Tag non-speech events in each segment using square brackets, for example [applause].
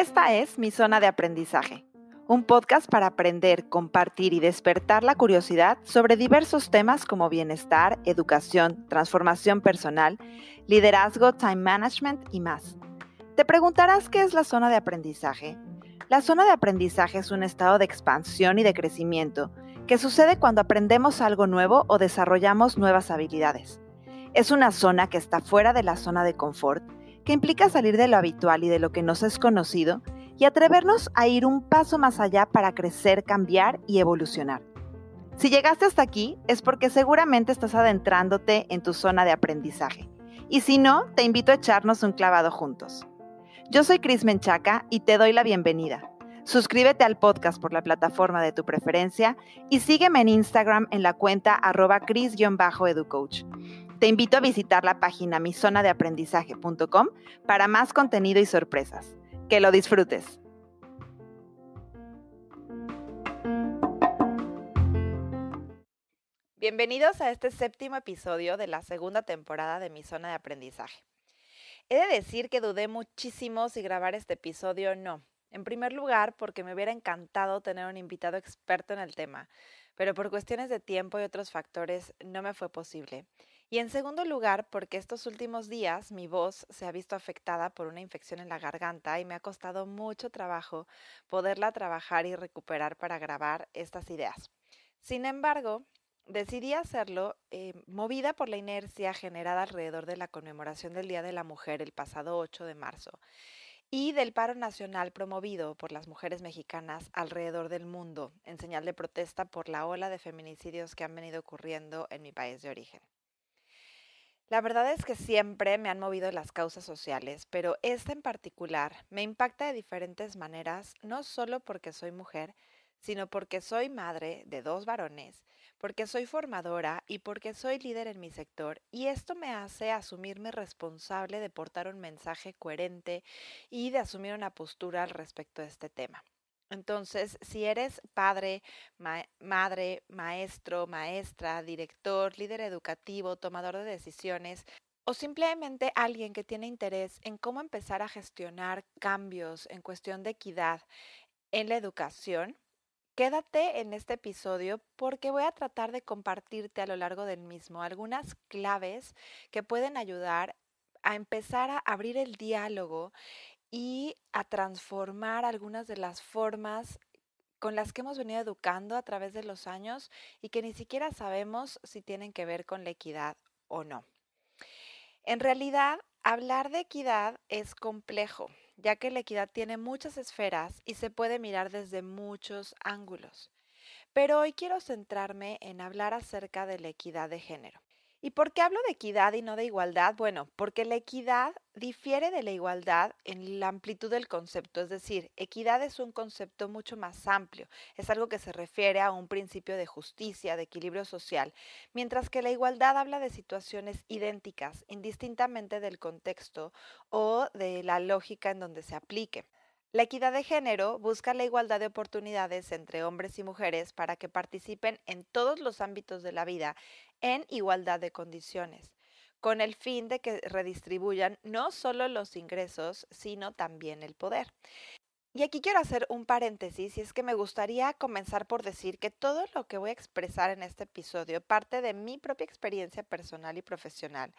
Esta es mi zona de aprendizaje, un podcast para aprender, compartir y despertar la curiosidad sobre diversos temas como bienestar, educación, transformación personal, liderazgo, time management y más. Te preguntarás qué es la zona de aprendizaje. La zona de aprendizaje es un estado de expansión y de crecimiento que sucede cuando aprendemos algo nuevo o desarrollamos nuevas habilidades. Es una zona que está fuera de la zona de confort, implica salir de lo habitual y de lo que nos es conocido y atrevernos a ir un paso más allá para crecer, cambiar y evolucionar. Si llegaste hasta aquí es porque seguramente estás adentrándote en tu zona de aprendizaje. Y si no, te invito a echarnos un clavado juntos. Yo soy Cris Menchaca y te doy la bienvenida. Suscríbete al podcast por la plataforma de tu preferencia y sígueme en Instagram en la cuenta arroba. Te invito a visitar la página mizonadeaprendizaje.com para más contenido y sorpresas. Que lo disfrutes. Bienvenidos a este séptimo episodio de la segunda temporada de Mi Zona de Aprendizaje. He de decir que dudé muchísimo si grabar este episodio o no. En primer lugar, porque me hubiera encantado tener un invitado experto en el tema, pero por cuestiones de tiempo y otros factores no me fue posible. Y en segundo lugar, porque estos últimos días mi voz se ha visto afectada por una infección en la garganta y me ha costado mucho trabajo poderla trabajar y recuperar para grabar estas ideas. Sin embargo, decidí hacerlo eh, movida por la inercia generada alrededor de la conmemoración del Día de la Mujer el pasado 8 de marzo y del paro nacional promovido por las mujeres mexicanas alrededor del mundo en señal de protesta por la ola de feminicidios que han venido ocurriendo en mi país de origen. La verdad es que siempre me han movido las causas sociales, pero esta en particular me impacta de diferentes maneras, no solo porque soy mujer, sino porque soy madre de dos varones, porque soy formadora y porque soy líder en mi sector, y esto me hace asumirme responsable de portar un mensaje coherente y de asumir una postura al respecto de este tema. Entonces, si eres padre, madre, maestro, maestra, director, líder educativo, tomador de decisiones, o simplemente alguien que tiene interés en cómo empezar a gestionar cambios en cuestión de equidad en la educación, quédate en este episodio porque voy a tratar de compartirte a lo largo del mismo algunas claves que pueden ayudar a empezar a abrir el diálogo y a transformar algunas de las formas con las que hemos venido educando a través de los años y que ni siquiera sabemos si tienen que ver con la equidad o no. En realidad, hablar de equidad es complejo, ya que la equidad tiene muchas esferas y se puede mirar desde muchos ángulos. Pero hoy quiero centrarme en hablar acerca de la equidad de género. ¿Y por qué hablo de equidad y no de igualdad? Bueno, porque la equidad difiere de la igualdad en la amplitud del concepto, es decir, equidad es un concepto mucho más amplio, es algo que se refiere a un principio de justicia, de equilibrio social, mientras que la igualdad habla de situaciones idénticas, indistintamente del contexto o de la lógica en donde se aplique. La equidad de género busca la igualdad de oportunidades entre hombres y mujeres para que participen en todos los ámbitos de la vida en igualdad de condiciones, con el fin de que redistribuyan no solo los ingresos, sino también el poder. Y aquí quiero hacer un paréntesis y es que me gustaría comenzar por decir que todo lo que voy a expresar en este episodio parte de mi propia experiencia personal y profesional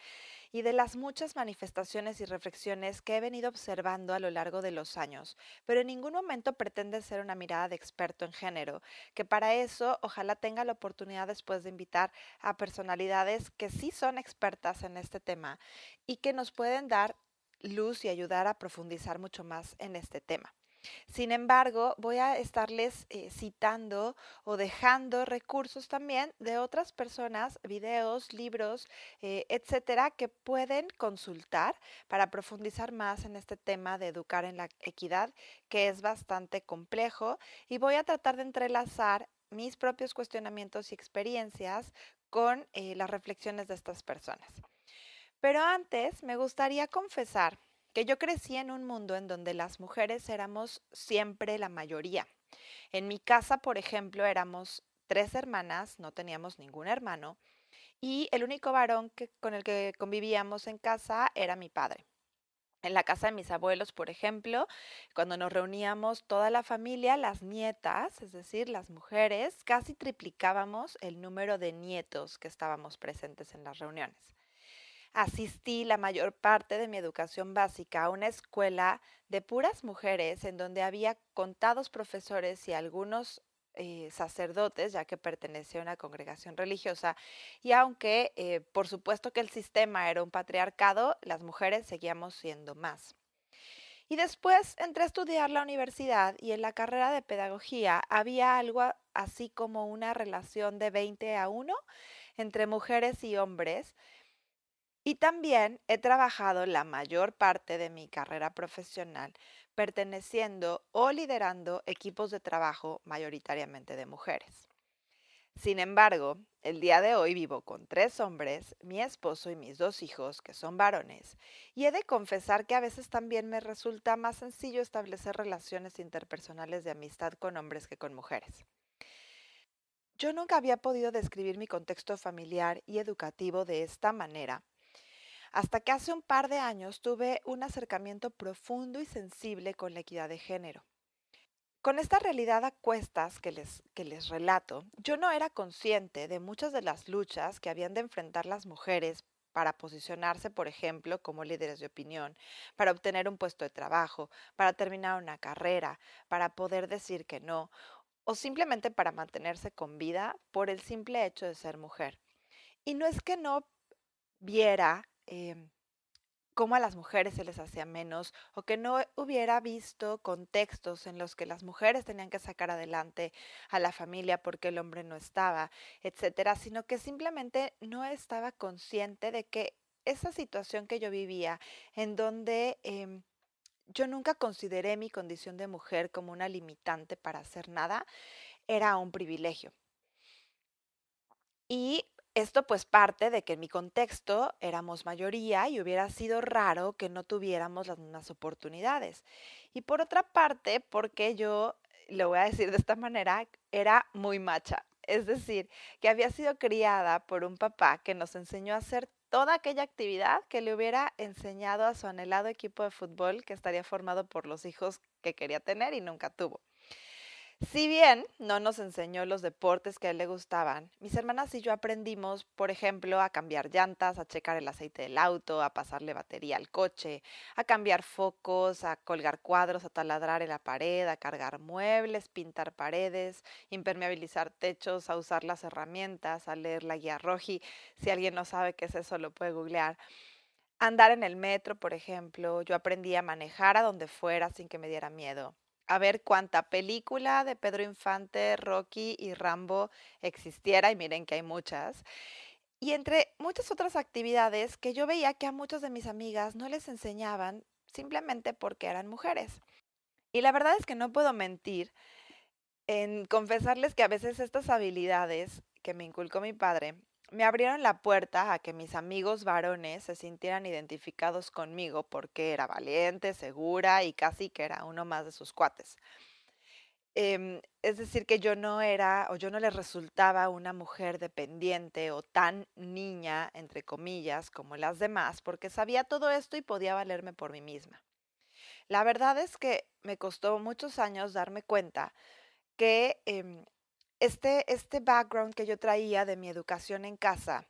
y de las muchas manifestaciones y reflexiones que he venido observando a lo largo de los años, pero en ningún momento pretende ser una mirada de experto en género, que para eso ojalá tenga la oportunidad después de invitar a personalidades que sí son expertas en este tema y que nos pueden dar luz y ayudar a profundizar mucho más en este tema. Sin embargo, voy a estarles eh, citando o dejando recursos también de otras personas, videos, libros, eh, etcétera, que pueden consultar para profundizar más en este tema de educar en la equidad, que es bastante complejo. Y voy a tratar de entrelazar mis propios cuestionamientos y experiencias con eh, las reflexiones de estas personas. Pero antes me gustaría confesar que yo crecí en un mundo en donde las mujeres éramos siempre la mayoría. En mi casa, por ejemplo, éramos tres hermanas, no teníamos ningún hermano, y el único varón que, con el que convivíamos en casa era mi padre. En la casa de mis abuelos, por ejemplo, cuando nos reuníamos toda la familia, las nietas, es decir, las mujeres, casi triplicábamos el número de nietos que estábamos presentes en las reuniones. Asistí la mayor parte de mi educación básica a una escuela de puras mujeres en donde había contados profesores y algunos eh, sacerdotes, ya que pertenecía a una congregación religiosa, y aunque eh, por supuesto que el sistema era un patriarcado, las mujeres seguíamos siendo más. Y después entré a estudiar la universidad y en la carrera de pedagogía había algo así como una relación de 20 a 1 entre mujeres y hombres. Y también he trabajado la mayor parte de mi carrera profesional perteneciendo o liderando equipos de trabajo mayoritariamente de mujeres. Sin embargo, el día de hoy vivo con tres hombres, mi esposo y mis dos hijos, que son varones, y he de confesar que a veces también me resulta más sencillo establecer relaciones interpersonales de amistad con hombres que con mujeres. Yo nunca había podido describir mi contexto familiar y educativo de esta manera, hasta que hace un par de años tuve un acercamiento profundo y sensible con la equidad de género. Con esta realidad a cuestas que les, que les relato, yo no era consciente de muchas de las luchas que habían de enfrentar las mujeres para posicionarse, por ejemplo, como líderes de opinión, para obtener un puesto de trabajo, para terminar una carrera, para poder decir que no, o simplemente para mantenerse con vida por el simple hecho de ser mujer. Y no es que no viera Em, cómo a las mujeres se les hacía menos o que no hubiera visto contextos en los que las mujeres tenían que sacar adelante a la familia porque el hombre no estaba, etcétera, sino que simplemente no estaba consciente de que esa situación que yo vivía, en donde em, yo nunca consideré mi condición de mujer como una limitante para hacer nada, era un privilegio. Y esto pues parte de que en mi contexto éramos mayoría y hubiera sido raro que no tuviéramos las mismas oportunidades. Y por otra parte, porque yo, lo voy a decir de esta manera, era muy macha. Es decir, que había sido criada por un papá que nos enseñó a hacer toda aquella actividad que le hubiera enseñado a su anhelado equipo de fútbol que estaría formado por los hijos que quería tener y nunca tuvo. Si bien no nos enseñó los deportes que a él le gustaban, mis hermanas y yo aprendimos, por ejemplo, a cambiar llantas, a checar el aceite del auto, a pasarle batería al coche, a cambiar focos, a colgar cuadros, a taladrar en la pared, a cargar muebles, pintar paredes, impermeabilizar techos, a usar las herramientas, a leer la guía roji. Si alguien no sabe qué es eso, lo puede googlear. Andar en el metro, por ejemplo, yo aprendí a manejar a donde fuera sin que me diera miedo a ver cuánta película de Pedro Infante, Rocky y Rambo existiera, y miren que hay muchas. Y entre muchas otras actividades que yo veía que a muchas de mis amigas no les enseñaban simplemente porque eran mujeres. Y la verdad es que no puedo mentir en confesarles que a veces estas habilidades que me inculcó mi padre me abrieron la puerta a que mis amigos varones se sintieran identificados conmigo porque era valiente, segura y casi que era uno más de sus cuates. Em, es decir, que yo no era o yo no les resultaba una mujer dependiente o tan niña, entre comillas, como las demás, porque sabía todo esto y podía valerme por mí misma. La verdad es que me costó muchos años darme cuenta que em, este, este background que yo traía de mi educación en casa,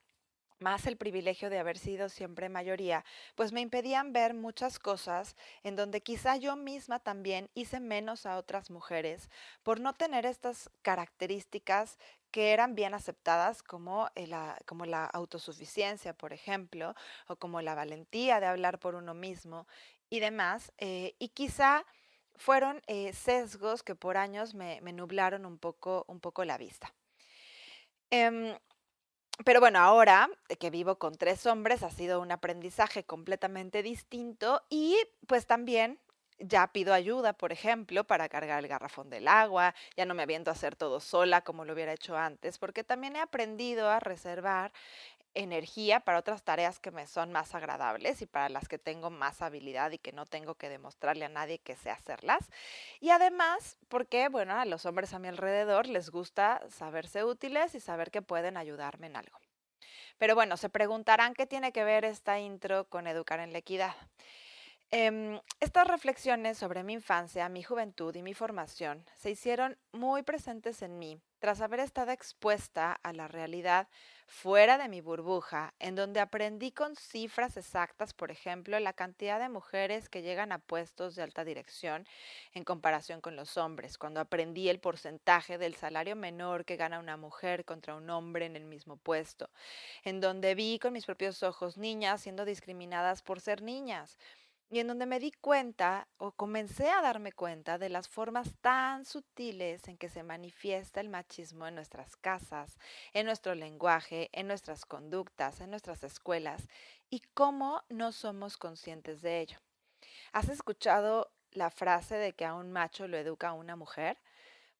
más el privilegio de haber sido siempre mayoría, pues me impedían ver muchas cosas en donde quizá yo misma también hice menos a otras mujeres por no tener estas características que eran bien aceptadas como la, como la autosuficiencia, por ejemplo, o como la valentía de hablar por uno mismo y demás. Eh, y quizá fueron eh, sesgos que por años me, nublaron un poco, un poco la vista. Em, pero bueno, ahora que vivo con tres hombres ha sido un aprendizaje completamente distinto y pues también ya pido ayuda, por ejemplo, para cargar el garrafón del agua, ya no me aviento a hacer todo sola como lo hubiera hecho antes, porque también he aprendido a reservar energía para otras tareas que me son más agradables y para las que tengo más habilidad y que no tengo que demostrarle a nadie que sé hacerlas. Y además, porque, bueno, a los hombres a mi alrededor les gusta saberse útiles y saber que pueden ayudarme en algo. Pero bueno, se preguntarán qué tiene que ver esta intro con educar en la equidad. Em, estas reflexiones sobre mi infancia, mi juventud y mi formación se hicieron muy presentes en mí tras haber estado expuesta a la realidad fuera de mi burbuja, en donde aprendí con cifras exactas, por ejemplo, la cantidad de mujeres que llegan a puestos de alta dirección en comparación con los hombres, cuando aprendí el porcentaje del salario menor que gana una mujer contra un hombre en el mismo puesto, en donde vi con mis propios ojos niñas siendo discriminadas por ser niñas y en donde me di cuenta o comencé a darme cuenta de las formas tan sutiles en que se manifiesta el machismo en nuestras casas, en nuestro lenguaje, en nuestras conductas, en nuestras escuelas y cómo no somos conscientes de ello. ¿Has escuchado la frase de que a un macho lo educa una mujer?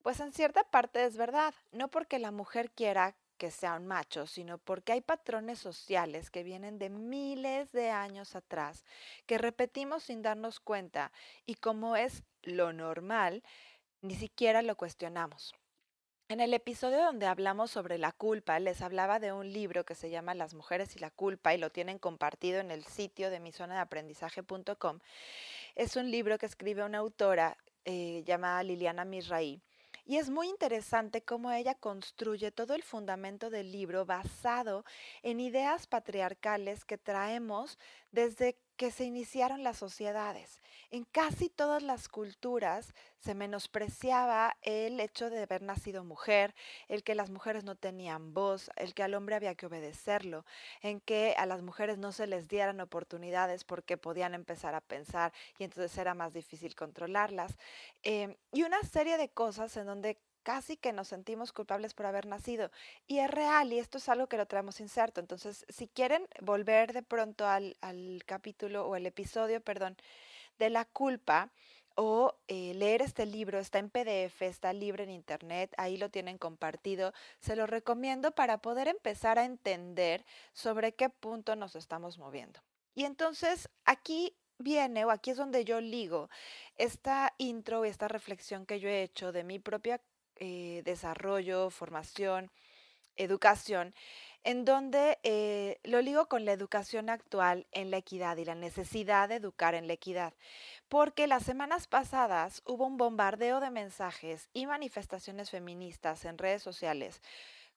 Pues en cierta parte es verdad, no porque la mujer quiera que sea un macho, sino porque hay patrones sociales que vienen de miles de años atrás, que repetimos sin darnos cuenta y como es lo normal, ni siquiera lo cuestionamos. En el episodio donde hablamos sobre la culpa, les hablaba de un libro que se llama Las mujeres y la culpa y lo tienen compartido en el sitio de mi zona de aprendizaje.com. Es un libro que escribe una autora eh, llamada Liliana Misraí y es muy interesante cómo ella construye todo el fundamento del libro basado en ideas patriarcales que traemos desde que se iniciaron las sociedades. En casi todas las culturas se menospreciaba el hecho de haber nacido mujer, el que las mujeres no tenían voz, el que al hombre había que obedecerlo, en que a las mujeres no se les dieran oportunidades porque podían empezar a pensar y entonces era más difícil controlarlas. Em, y una serie de cosas en donde casi que nos sentimos culpables por haber nacido. Y es real y esto es algo que lo traemos inserto. Entonces, si quieren volver de pronto al, capítulo o el episodio, perdón, de la culpa o eh, leer este libro, está en PDF, está libre en internet, ahí lo tienen compartido, se lo recomiendo para poder empezar a entender sobre qué punto nos estamos moviendo. Y entonces aquí viene, o aquí es donde yo ligo esta intro y esta reflexión que yo he hecho de mi propia eh, desarrollo, formación, educación, en donde eh, lo ligo con la educación actual en la equidad y la necesidad de educar en la equidad, porque las semanas pasadas hubo un bombardeo de mensajes y manifestaciones feministas en redes sociales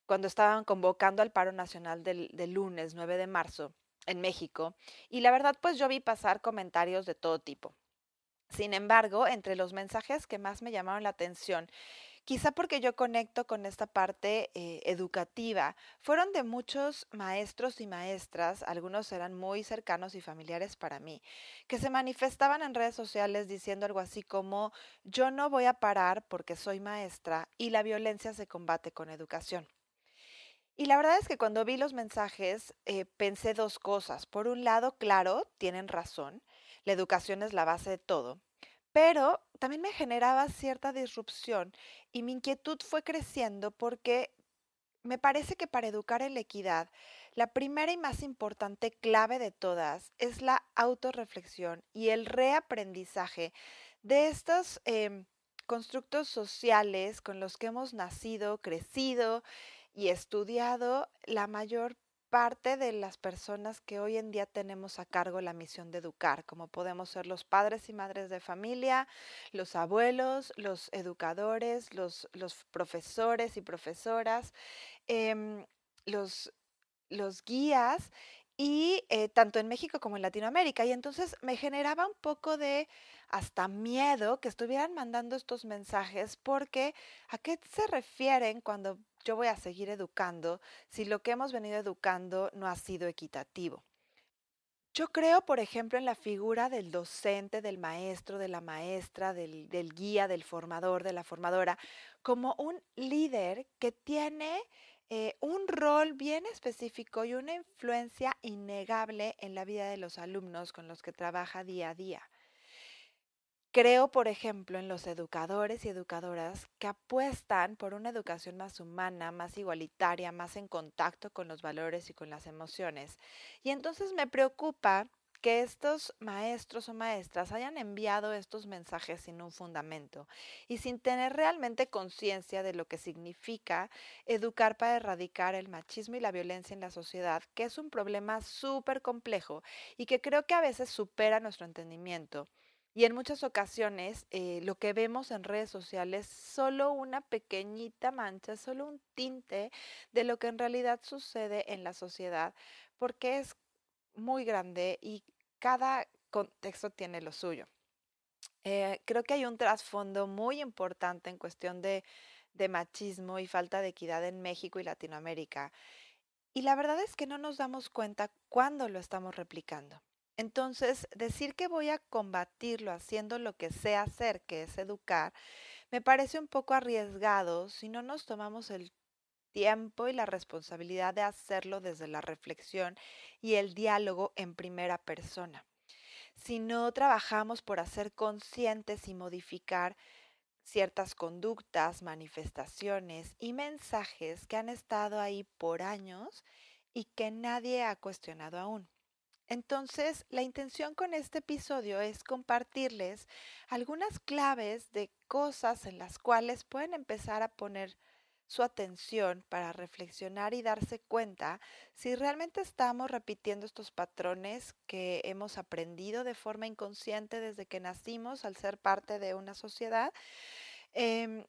cuando estaban convocando al paro nacional del, del lunes 9 de marzo en México, y la verdad pues yo vi pasar comentarios de todo tipo. Sin embargo, entre los mensajes que más me llamaron la atención quizá porque yo conecto con esta parte eh, educativa, fueron de muchos maestros y maestras, algunos eran muy cercanos y familiares para mí, que se manifestaban en redes sociales diciendo algo así como, yo no voy a parar porque soy maestra y la violencia se combate con educación. Y la verdad es que cuando vi los mensajes eh, pensé dos cosas. Por un lado, claro, tienen razón, la educación es la base de todo, pero también me generaba cierta disrupción y mi inquietud fue creciendo porque me parece que para educar en la equidad, la primera y más importante clave de todas es la autorreflexión y el reaprendizaje de estos em, constructos sociales con los que hemos nacido, crecido y estudiado la mayor parte de las personas que hoy en día tenemos a cargo la misión de educar, como podemos ser los padres y madres de familia, los abuelos, los educadores, los, profesores y profesoras, em, los, los guías y eh, tanto en México como en Latinoamérica. Y entonces me generaba un poco de hasta miedo que estuvieran mandando estos mensajes porque ¿a qué se refieren cuando yo voy a seguir educando si lo que hemos venido educando no ha sido equitativo. Yo creo, por ejemplo, en la figura del docente, del maestro, de la maestra, del, guía, del formador, de la formadora, como un líder que tiene eh, un rol bien específico y una influencia innegable en la vida de los alumnos con los que trabaja día a día. Creo, por ejemplo, en los educadores y educadoras que apuestan por una educación más humana, más igualitaria, más en contacto con los valores y con las emociones. Y entonces me preocupa que estos maestros o maestras hayan enviado estos mensajes sin un fundamento y sin tener realmente conciencia de lo que significa educar para erradicar el machismo y la violencia en la sociedad, que es un problema súper complejo y que creo que a veces supera nuestro entendimiento. Y en muchas ocasiones eh, lo que vemos en redes sociales es solo una pequeñita mancha, solo un tinte de lo que en realidad sucede en la sociedad, porque es muy grande y cada contexto tiene lo suyo. Eh, creo que hay un trasfondo muy importante en cuestión de, de machismo y falta de equidad en México y Latinoamérica. Y la verdad es que no nos damos cuenta cuándo lo estamos replicando. Entonces, decir que voy a combatirlo haciendo lo que sé hacer, que es educar, me parece un poco arriesgado si no nos tomamos el tiempo y la responsabilidad de hacerlo desde la reflexión y el diálogo en primera persona. Si no trabajamos por hacer conscientes y modificar ciertas conductas, manifestaciones y mensajes que han estado ahí por años y que nadie ha cuestionado aún. Entonces, la intención con este episodio es compartirles algunas claves de cosas en las cuales pueden empezar a poner su atención para reflexionar y darse cuenta si realmente estamos repitiendo estos patrones que hemos aprendido de forma inconsciente desde que nacimos al ser parte de una sociedad em,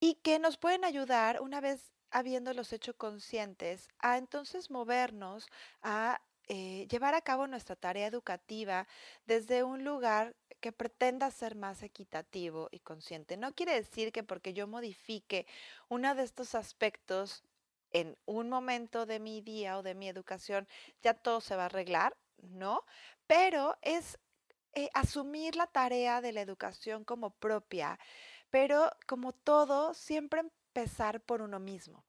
y que nos pueden ayudar una vez habiéndolos hecho conscientes a entonces movernos a eh, llevar a cabo nuestra tarea educativa desde un lugar que pretenda ser más equitativo y consciente. No quiere decir que porque yo modifique uno de estos aspectos en un momento de mi día o de mi educación, ya todo se va a arreglar, ¿no? Pero es eh, asumir la tarea de la educación como propia, pero como todo, siempre empezar por uno mismo.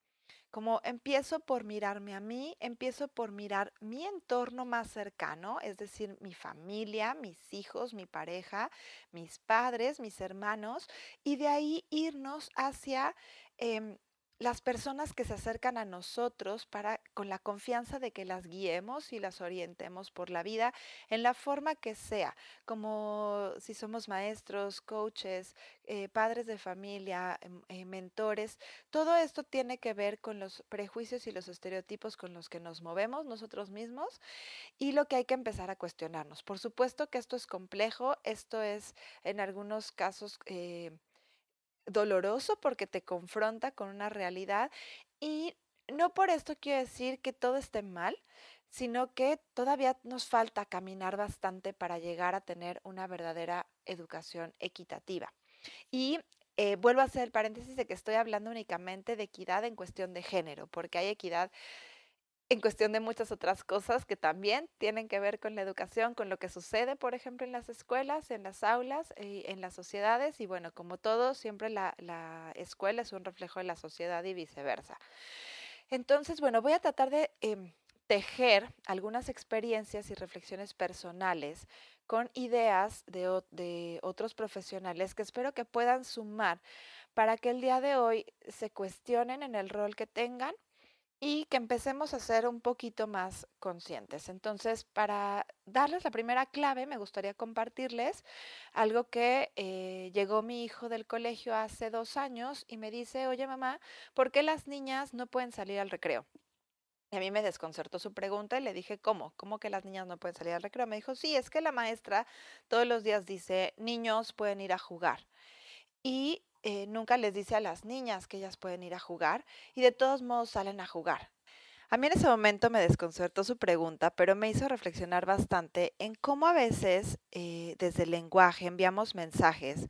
Como empiezo por mirarme a mí, empiezo por mirar mi entorno más cercano, es decir, mi familia, mis hijos, mi pareja, mis padres, mis hermanos, y de ahí irnos hacia em, las personas que se acercan a nosotros para con la confianza de que las guiemos y las orientemos por la vida en la forma que sea, como si somos maestros, coaches, eh, padres de familia, em, eh, mentores, todo esto tiene que ver con los prejuicios y los estereotipos con los que nos movemos nosotros mismos y lo que hay que empezar a cuestionarnos. Por supuesto que esto es complejo, esto es en algunos casos eh, doloroso porque te confronta con una realidad y no por esto quiero decir que todo esté mal, sino que todavía nos falta caminar bastante para llegar a tener una verdadera educación equitativa. Y eh, vuelvo a hacer el paréntesis de que estoy hablando únicamente de equidad en cuestión de género, porque hay equidad en cuestión de muchas otras cosas que también tienen que ver con la educación, con lo que sucede, por ejemplo, en las escuelas, en las aulas, y en las sociedades. Y bueno, como todo, siempre la, escuela es un reflejo de la sociedad y viceversa. Entonces, bueno, voy a tratar de em, tejer algunas experiencias y reflexiones personales con ideas de, de otros profesionales que espero que puedan sumar para que el día de hoy se cuestionen en el rol que tengan y que empecemos a ser un poquito más conscientes. Entonces, para darles la primera clave, me gustaría compartirles algo que eh, llegó mi hijo del colegio hace dos años y me dice, oye mamá, ¿por qué las niñas no pueden salir al recreo? Y a mí me desconcertó su pregunta y le dije, ¿cómo? ¿Cómo que las niñas no pueden salir al recreo? Me dijo, sí, es que la maestra todos los días dice, niños pueden ir a jugar. Y eh, nunca les dice a las niñas que ellas pueden ir a jugar y de todos modos salen a jugar. A mí en ese momento me desconcertó su pregunta, pero me hizo reflexionar bastante en cómo a veces eh, desde el lenguaje enviamos mensajes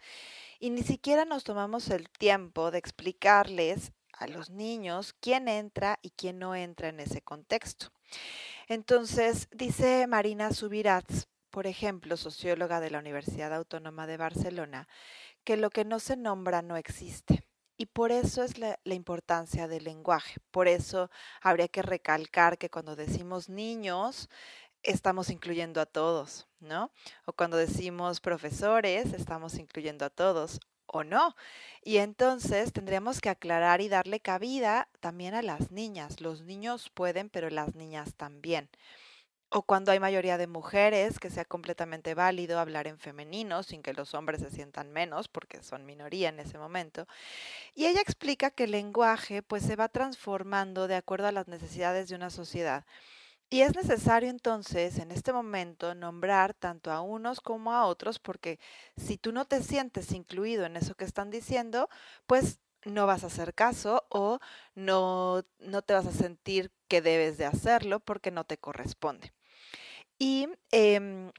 y ni siquiera nos tomamos el tiempo de explicarles a los niños quién entra y quién no entra en ese contexto. Entonces, dice Marina Subirats, por ejemplo, socióloga de la Universidad Autónoma de Barcelona, que lo que no se nombra no existe. Y por eso es la, importancia del lenguaje. Por eso habría que recalcar que cuando decimos niños, estamos incluyendo a todos, ¿no? O cuando decimos profesores, estamos incluyendo a todos o no. Y entonces tendríamos que aclarar y darle cabida también a las niñas. Los niños pueden, pero las niñas también. O cuando hay mayoría de mujeres, que sea completamente válido hablar en femenino sin que los hombres se sientan menos porque son minoría en ese momento. Y ella explica que el lenguaje pues se va transformando de acuerdo a las necesidades de una sociedad. Y es necesario entonces en este momento nombrar tanto a unos como a otros porque si tú no te sientes incluido en eso que están diciendo, pues no vas a hacer caso o no, no te vas a sentir que debes de hacerlo porque no te corresponde. Y em,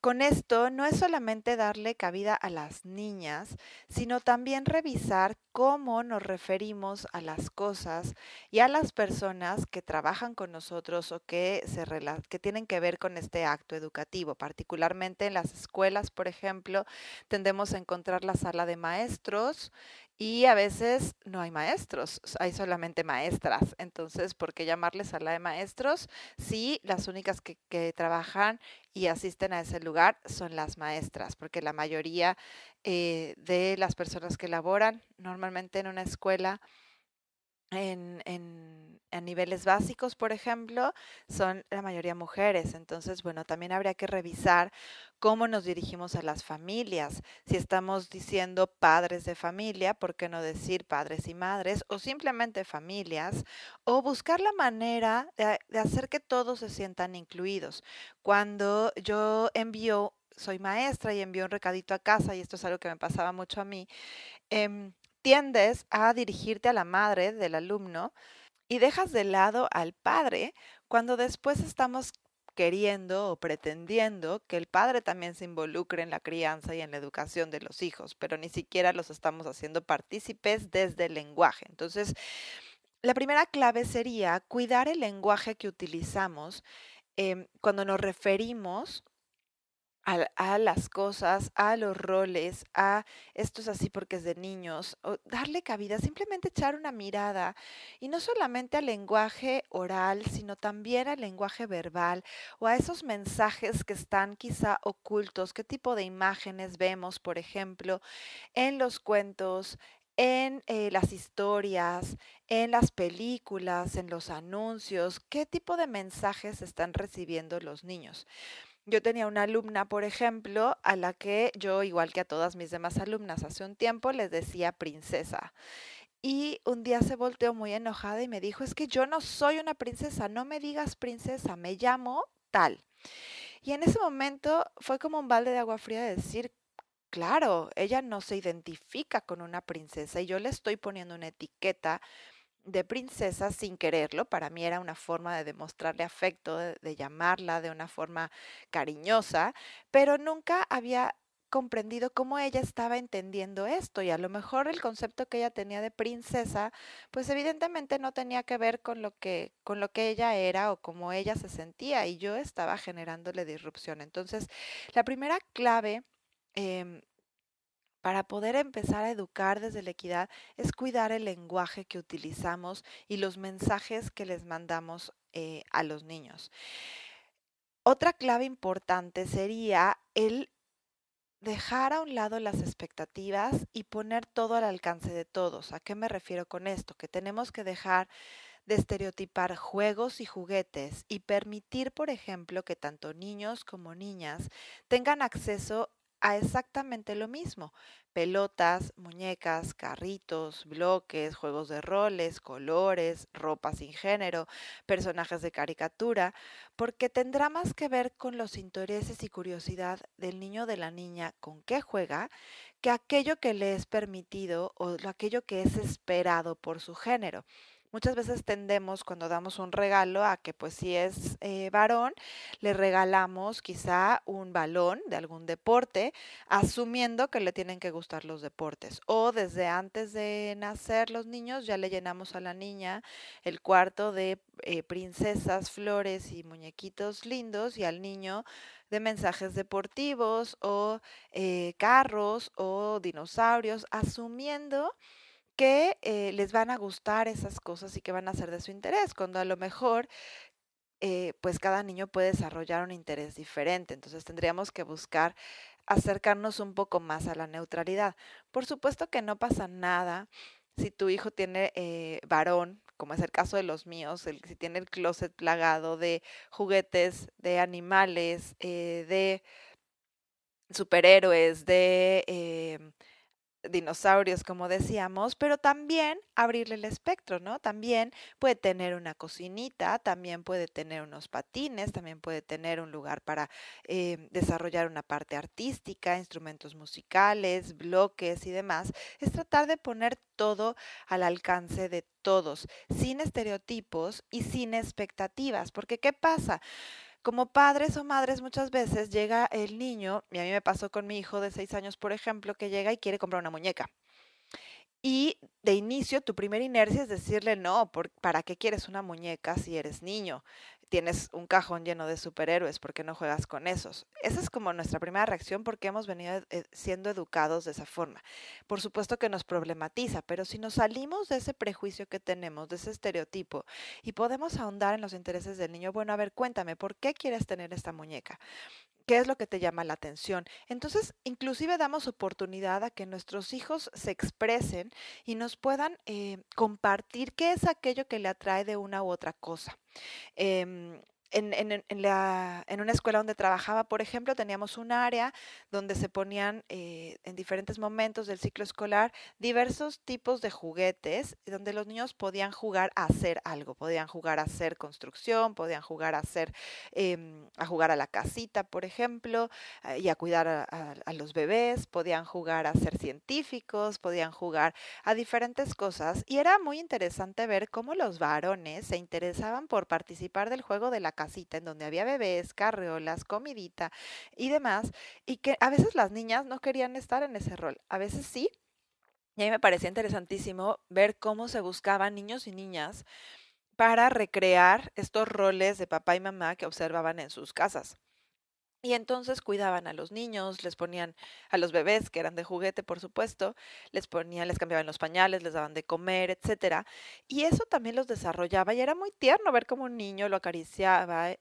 con esto no es solamente darle cabida a las niñas, sino también revisar cómo nos referimos a las cosas y a las personas que trabajan con nosotros o que, se que tienen que ver con este acto educativo. Particularmente en las escuelas, por ejemplo, tendemos a encontrar la sala de maestros y a veces no hay maestros, hay solamente maestras. Entonces, ¿por qué llamarles sala de maestros si las únicas que, que, trabajan y asisten a ese lugar son las maestras? Porque la mayoría eh, de las personas que laboran normalmente en una escuela en, a niveles básicos, por ejemplo, son la mayoría mujeres. Entonces, bueno, también habría que revisar cómo nos dirigimos a las familias. Si estamos diciendo padres de familia, ¿por qué no decir padres y madres? O simplemente familias. O buscar la manera de, hacer que todos se sientan incluidos. Cuando yo envío, soy maestra y envío un recadito a casa, y esto es algo que me pasaba mucho a mí, eh, tiendes a dirigirte a la madre del alumno y dejas de lado al padre cuando después estamos queriendo o pretendiendo que el padre también se involucre en la crianza y en la educación de los hijos, pero ni siquiera los estamos haciendo partícipes desde el lenguaje. Entonces, la primera clave sería cuidar el lenguaje que utilizamos em, cuando nos referimos a, las cosas, a los roles, a esto es así porque es de niños, o darle cabida, simplemente echar una mirada y no solamente al lenguaje oral, sino también al lenguaje verbal o a esos mensajes que están quizá ocultos, qué tipo de imágenes vemos, por ejemplo, en los cuentos, en eh, las historias, en las películas, en los anuncios, qué tipo de mensajes están recibiendo los niños. Yo tenía una alumna, por ejemplo, a la que yo, igual que a todas mis demás alumnas hace un tiempo, les decía princesa. Y un día se volteó muy enojada y me dijo, es que yo no soy una princesa, no me digas princesa, me llamo tal. Y en ese momento fue como un balde de agua fría de decir, claro, ella no se identifica con una princesa y yo le estoy poniendo una etiqueta de princesa sin quererlo. Para mí era una forma de demostrarle afecto, de, llamarla de una forma cariñosa, pero nunca había comprendido cómo ella estaba entendiendo esto y a lo mejor el concepto que ella tenía de princesa pues evidentemente no tenía que ver con lo que con lo que ella era o cómo ella se sentía y yo estaba generándole disrupción entonces la primera clave em, para poder empezar a educar desde la equidad es cuidar el lenguaje que utilizamos y los mensajes que les mandamos eh, a los niños. Otra clave importante sería el dejar a un lado las expectativas y poner todo al alcance de todos. ¿A qué me refiero con esto? Que tenemos que dejar de estereotipar juegos y juguetes y permitir, por ejemplo, que tanto niños como niñas tengan acceso a exactamente lo mismo. Pelotas, muñecas, carritos, bloques, juegos de roles, colores, ropa sin género, personajes de caricatura, porque tendrá más que ver con los intereses y curiosidad del niño o de la niña con qué juega que aquello que le es permitido o aquello que es esperado por su género. Muchas veces tendemos cuando damos un regalo a que pues si es eh, varón, le regalamos quizá un balón de algún deporte, asumiendo que le tienen que gustar los deportes. O desde antes de nacer los niños ya le llenamos a la niña el cuarto de eh, princesas, flores y muñequitos lindos y al niño de mensajes deportivos o eh, carros o dinosaurios, asumiendo que eh, les van a gustar esas cosas y que van a ser de su interés, cuando a lo mejor eh, pues cada niño puede desarrollar un interés diferente, entonces tendríamos que buscar acercarnos un poco más a la neutralidad. Por supuesto que no pasa nada si tu hijo tiene eh, varón como es el caso de los míos, si tiene el closet plagado de juguetes, de animales, de superhéroes, de em, dinosaurios, como decíamos, pero también abrirle el espectro, ¿no? También puede tener una cocinita, también puede tener unos patines, también puede tener un lugar para eh, desarrollar una parte artística, instrumentos musicales, bloques y demás. Es tratar de poner todo al alcance de todos, sin estereotipos y sin expectativas, porque ¿qué pasa? Como padres o madres muchas veces llega el niño, y a mí me pasó con mi hijo de seis años, por ejemplo, que llega y quiere comprar una muñeca. Y de inicio, tu primera inercia es decirle, no, ¿para qué quieres una muñeca si eres niño? Tienes un cajón lleno de superhéroes, ¿por qué no juegas con esos? Esa es como nuestra primera reacción porque hemos venido eh, siendo educados de esa forma. Por supuesto que nos problematiza, pero si nos salimos de ese prejuicio que tenemos, de ese estereotipo, y podemos ahondar en los intereses del niño, bueno, a ver, cuéntame, ¿por qué quieres tener esta muñeca? ¿Qué es lo que te llama la atención? Entonces, inclusive damos oportunidad a que nuestros hijos se expresen y nos puedan eh, compartir qué es aquello que le atrae de una u otra cosa. Em, en, en, en, la, en, una escuela donde trabajaba, por ejemplo, teníamos un área donde se ponían eh, en diferentes momentos del ciclo escolar diversos tipos de juguetes, donde los niños podían jugar a hacer algo, podían jugar a hacer construcción, podían jugar a hacer, em, a jugar a la casita, por ejemplo, eh, y a cuidar a, a, los bebés, podían jugar a ser científicos, podían jugar a diferentes cosas, y era muy interesante ver cómo los varones se interesaban por participar del juego de la casita en donde había bebés, carriolas, comidita y demás, y que a veces las niñas no querían estar en ese rol, a veces sí. Y a me parecía interesantísimo ver cómo se buscaban niños y niñas para recrear estos roles de papá y mamá que observaban en sus casas. Y entonces cuidaban a los niños, les ponían a los bebés, que eran de juguete, por supuesto, les ponían, les cambiaban los pañales, les daban de comer, etcétera. Y eso también los desarrollaba y era muy tierno ver cómo un niño lo acariciaba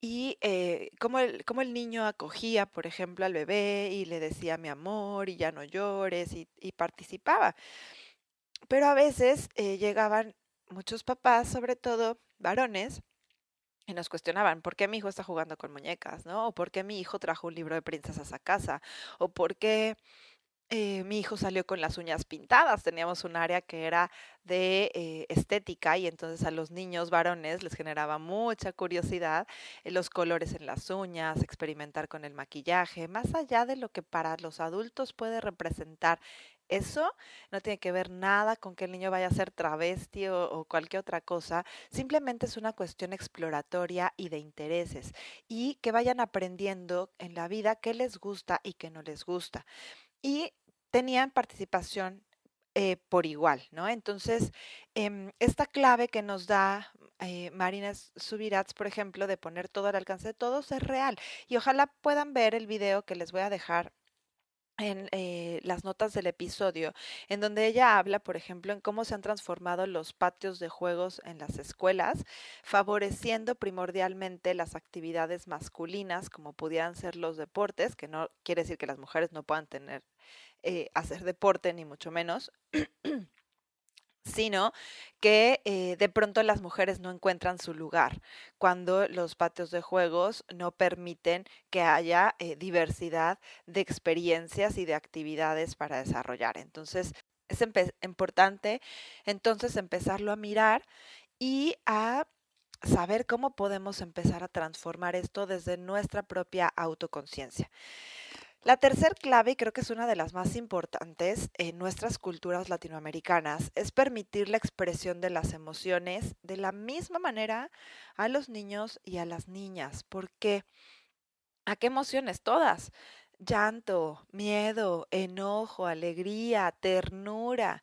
y eh, cómo, el, el niño acogía, por ejemplo, al bebé y le decía mi amor y ya no llores y, y participaba. Pero a veces eh, llegaban muchos papás, sobre todo varones, y nos cuestionaban, ¿por qué mi hijo está jugando con muñecas? ¿no? ¿O por qué mi hijo trajo un libro de princesas a casa? ¿O por qué eh, mi hijo salió con las uñas pintadas? Teníamos un área que era de eh, estética y entonces a los niños varones les generaba mucha curiosidad eh, los colores en las uñas, experimentar con el maquillaje, más allá de lo que para los adultos puede representar eso no tiene que ver nada con que el niño vaya a ser travesti o, cualquier otra cosa, simplemente es una cuestión exploratoria y de intereses y que vayan aprendiendo en la vida qué les gusta y qué no les gusta. Y tenían participación eh, por igual, ¿no? Entonces, em, esta clave que nos da eh, Marina Subirats, por ejemplo, de poner todo al alcance de todos, es real. Y ojalá puedan ver el video que les voy a dejar en eh, las notas del episodio, en donde ella habla, por ejemplo, en cómo se han transformado los patios de juegos en las escuelas, favoreciendo primordialmente las actividades masculinas, como pudieran ser los deportes, que no quiere decir que las mujeres no puedan tener, eh, hacer deporte, ni mucho menos. [clears throat] sino que eh, de pronto las mujeres no encuentran su lugar cuando los patios de juegos no permiten que haya eh, diversidad de experiencias y de actividades para desarrollar. Entonces, es importante entonces empezarlo a mirar y a saber cómo podemos empezar a transformar esto desde nuestra propia autoconciencia. La tercer clave, y creo que es una de las más importantes en nuestras culturas latinoamericanas, es permitir la expresión de las emociones de la misma manera a los niños y a las niñas. porque ¿A qué emociones? Todas. Llanto, miedo, enojo, alegría, ternura.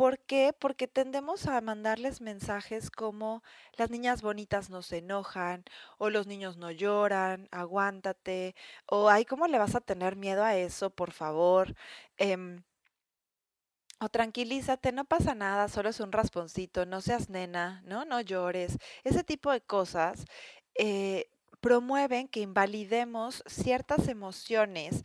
¿Por qué? Porque tendemos a mandarles mensajes como las niñas bonitas no se enojan, o los niños no lloran, aguántate, o ay, ¿cómo le vas a tener miedo a eso, por favor? Em, o tranquilízate, no pasa nada, solo es un rasponcito, no seas nena, ¿no? No llores. Ese tipo de cosas eh, promueven que invalidemos ciertas emociones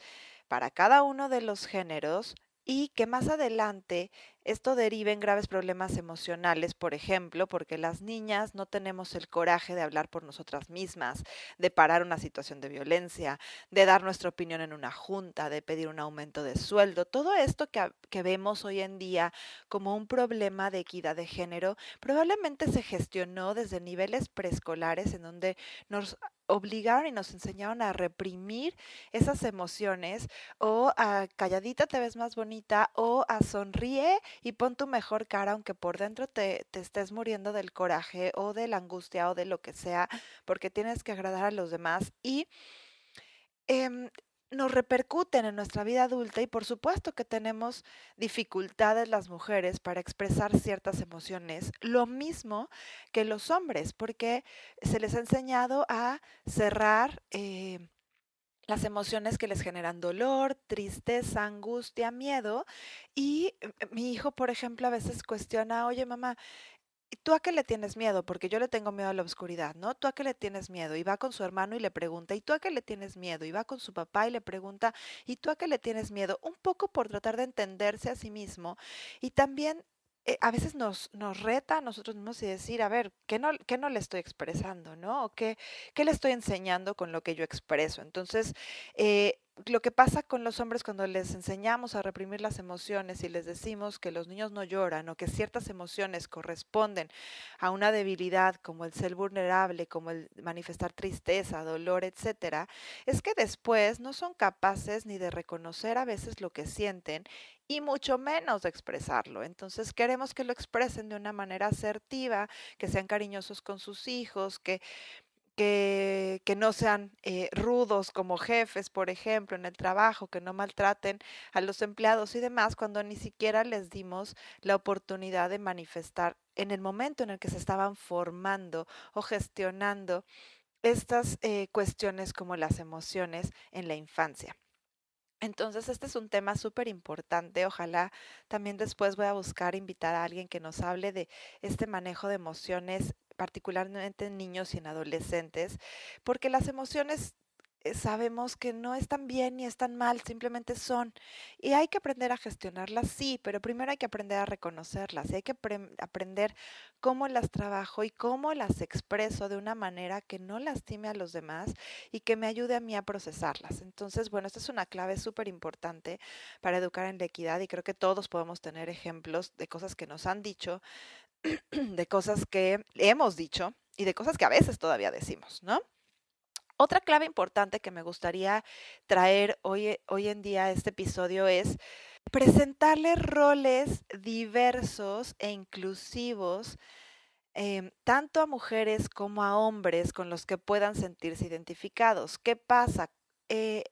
para cada uno de los géneros y que más adelante esto derive en graves problemas emocionales, por ejemplo, porque las niñas no tenemos el coraje de hablar por nosotras mismas, de parar una situación de violencia, de dar nuestra opinión en una junta, de pedir un aumento de sueldo. Todo esto que, que vemos hoy en día como un problema de equidad de género probablemente se gestionó desde niveles preescolares en donde nos obligaron y nos enseñaron a reprimir esas emociones o a calladita te ves más bonita o a sonríe y pon tu mejor cara aunque por dentro te, te estés muriendo del coraje o de la angustia o de lo que sea porque tienes que agradar a los demás y em, nos repercuten en nuestra vida adulta y por supuesto que tenemos dificultades las mujeres para expresar ciertas emociones, lo mismo que los hombres, porque se les ha enseñado a cerrar eh, las emociones que les generan dolor, tristeza, angustia, miedo. Y eh, mi hijo, por ejemplo, a veces cuestiona, oye mamá, ¿Y tú a qué le tienes miedo? Porque yo le tengo miedo a la oscuridad, ¿no? ¿Tú a qué le tienes miedo? Y va con su hermano y le pregunta, ¿y tú a qué le tienes miedo? Y va con su papá y le pregunta, ¿y tú a qué le tienes miedo? Un poco por tratar de entenderse a sí mismo y también eh, a veces nos, nos reta a nosotros mismos y decir, a ver, ¿qué no, qué no le estoy expresando, no? ¿O qué, qué le estoy enseñando con lo que yo expreso? Entonces, eh, lo que pasa con los hombres cuando les enseñamos a reprimir las emociones y les decimos que los niños no lloran o que ciertas emociones corresponden a una debilidad como el ser vulnerable, como el manifestar tristeza, dolor, etcétera, es que después no son capaces ni de reconocer a veces lo que sienten y mucho menos de expresarlo. Entonces queremos que lo expresen de una manera asertiva, que sean cariñosos con sus hijos, que que, no sean eh, rudos como jefes, por ejemplo, en el trabajo, que no maltraten a los empleados y demás, cuando ni siquiera les dimos la oportunidad de manifestar en el momento en el que se estaban formando o gestionando estas eh, cuestiones como las emociones en la infancia. Entonces, este es un tema súper importante. Ojalá también después voy a buscar invitar a alguien que nos hable de este manejo de emociones particularmente en niños y en adolescentes, porque las emociones eh, sabemos que no están bien ni están mal, simplemente son. Y hay que aprender a gestionarlas, sí, pero primero hay que aprender a reconocerlas y hay que aprender cómo las trabajo y cómo las expreso de una manera que no lastime a los demás y que me ayude a mí a procesarlas. Entonces, bueno, esta es una clave súper importante para educar en la equidad y creo que todos podemos tener ejemplos de cosas que nos han dicho, de cosas que hemos dicho y de cosas que a veces todavía decimos, ¿no? Otra clave importante que me gustaría traer hoy, hoy en día a este episodio es presentarle roles diversos e inclusivos em, tanto a mujeres como a hombres con los que puedan sentirse identificados. ¿Qué pasa? Eh,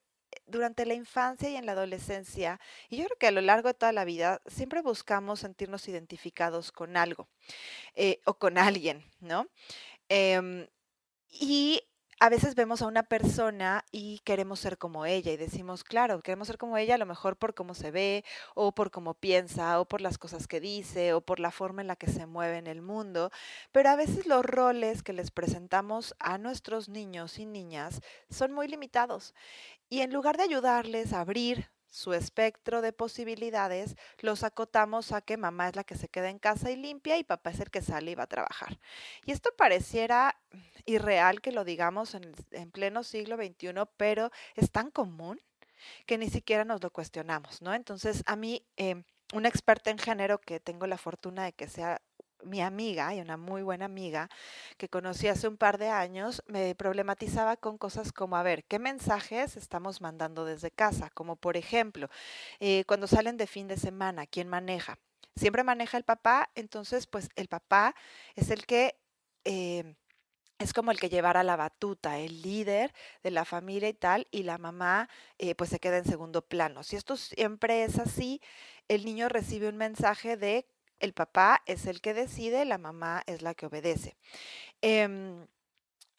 durante la infancia y en la adolescencia, y yo creo que a lo largo de toda la vida, siempre buscamos sentirnos identificados con algo eh, o con alguien, ¿no? Em, y a veces vemos a una persona y queremos ser como ella y decimos, claro, queremos ser como ella a lo mejor por cómo se ve o por cómo piensa o por las cosas que dice o por la forma en la que se mueve en el mundo, pero a veces los roles que les presentamos a nuestros niños y niñas son muy limitados. Y en lugar de ayudarles a abrir su espectro de posibilidades, los acotamos a que mamá es la que se queda en casa y limpia y papá es el que sale y va a trabajar. Y esto pareciera irreal que lo digamos en, en pleno siglo XXI, pero es tan común que ni siquiera nos lo cuestionamos, ¿no? Entonces, a mí, eh, una experta en género que tengo la fortuna de que sea mi amiga y una muy buena amiga que conocí hace un par de años me problematizaba con cosas como, a ver, ¿qué mensajes estamos mandando desde casa? Como por ejemplo, eh, cuando salen de fin de semana, ¿quién maneja? Siempre maneja el papá, entonces pues el papá es el que... Eh, es como el que llevara la batuta, el líder de la familia y tal, y la mamá eh, pues se queda en segundo plano. Si esto siempre es así, el niño recibe un mensaje de el papá es el que decide, la mamá es la que obedece. Em,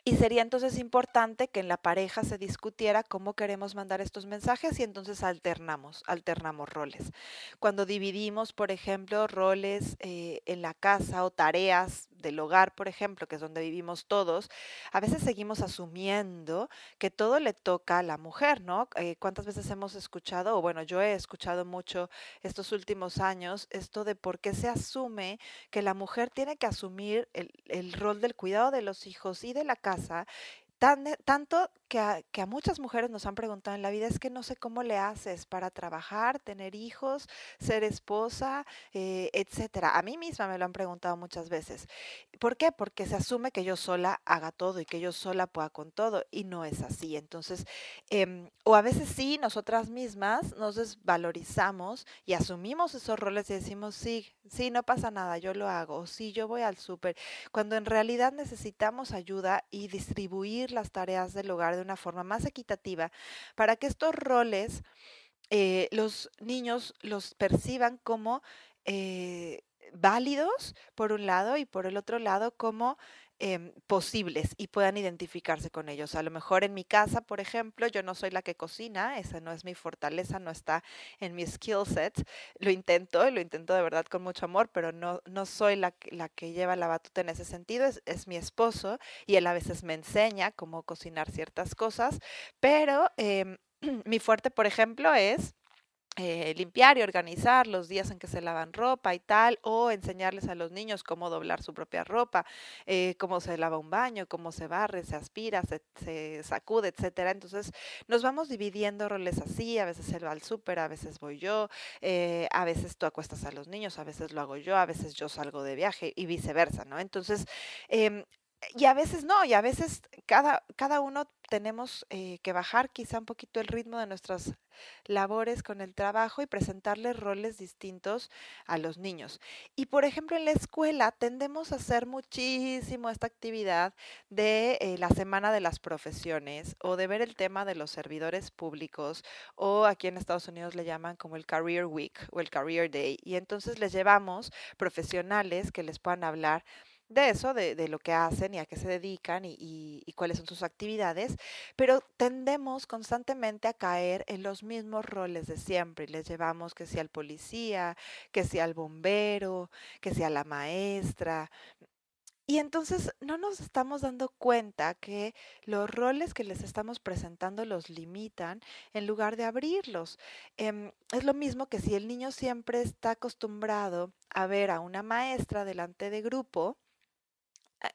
Y sería entonces importante que en la pareja se discutiera cómo queremos mandar estos mensajes y entonces alternamos, alternamos roles. Cuando dividimos, por ejemplo, roles eh, en la casa o tareas del hogar, por ejemplo, que es donde vivimos todos, a veces seguimos asumiendo que todo le toca a la mujer, ¿no? Eh, ¿Cuántas veces hemos escuchado, o bueno, yo he escuchado mucho estos últimos años, esto de por qué se asume que la mujer tiene que asumir el, el rol del cuidado de los hijos y de la casa tanto que a, muchas mujeres nos han preguntado en la vida es que no sé cómo le haces para trabajar, tener hijos, ser esposa, eh, etcétera. A mí misma me lo han preguntado muchas veces. ¿Por qué? Porque se asume que yo sola haga todo y que yo sola pueda con todo y no es así. Entonces, eh, o a veces sí, nosotras mismas nos desvalorizamos y asumimos esos roles y decimos, sí, sí, no pasa nada, yo lo hago, o sí, yo voy al súper, cuando en realidad necesitamos ayuda y distribuir las tareas del hogar de una forma más equitativa para que estos roles eh, los niños los perciban como eh, válidos por un lado y por el otro lado como Em, posibles y puedan identificarse con ellos. A lo mejor en mi casa, por ejemplo, yo no soy la que cocina, esa no es mi fortaleza, no está en mi skill set. Lo intento lo intento de verdad con mucho amor, pero no, no soy la, la que lleva la batuta en ese sentido, es, es, mi esposo y él a veces me enseña cómo cocinar ciertas cosas, pero eh, [clears throat] mi fuerte, por ejemplo, es eh, limpiar y organizar los días en que se lavan ropa y tal, o enseñarles a los niños cómo doblar su propia ropa, eh, cómo se lava un baño, cómo se barre, se aspira, se, sacude, etcétera. Entonces nos vamos dividiendo roles así, a veces él va al súper, a veces voy yo, eh, a veces tú acuestas a los niños, a veces lo hago yo, a veces yo salgo de viaje y viceversa, ¿no? Entonces, em, y a veces no, y a veces cada, cada uno tenemos eh, que bajar quizá un poquito el ritmo de nuestras labores con el trabajo y presentarles roles distintos a los niños. Y por ejemplo, en la escuela tendemos a hacer muchísimo esta actividad de eh, la semana de las profesiones o de ver el tema de los servidores públicos o aquí en Estados Unidos le llaman como el Career Week o el Career Day. Y entonces les llevamos profesionales que les puedan hablar de eso, de, de, lo que hacen y a qué se dedican y, y, cuáles son sus actividades, pero tendemos constantemente a caer en los mismos roles de siempre. Les llevamos que sea el policía, que sea el bombero, que sea la maestra. Y entonces no nos estamos dando cuenta que los roles que les estamos presentando los limitan en lugar de abrirlos. Eh, es lo mismo que si el niño siempre está acostumbrado a ver a una maestra delante de grupo,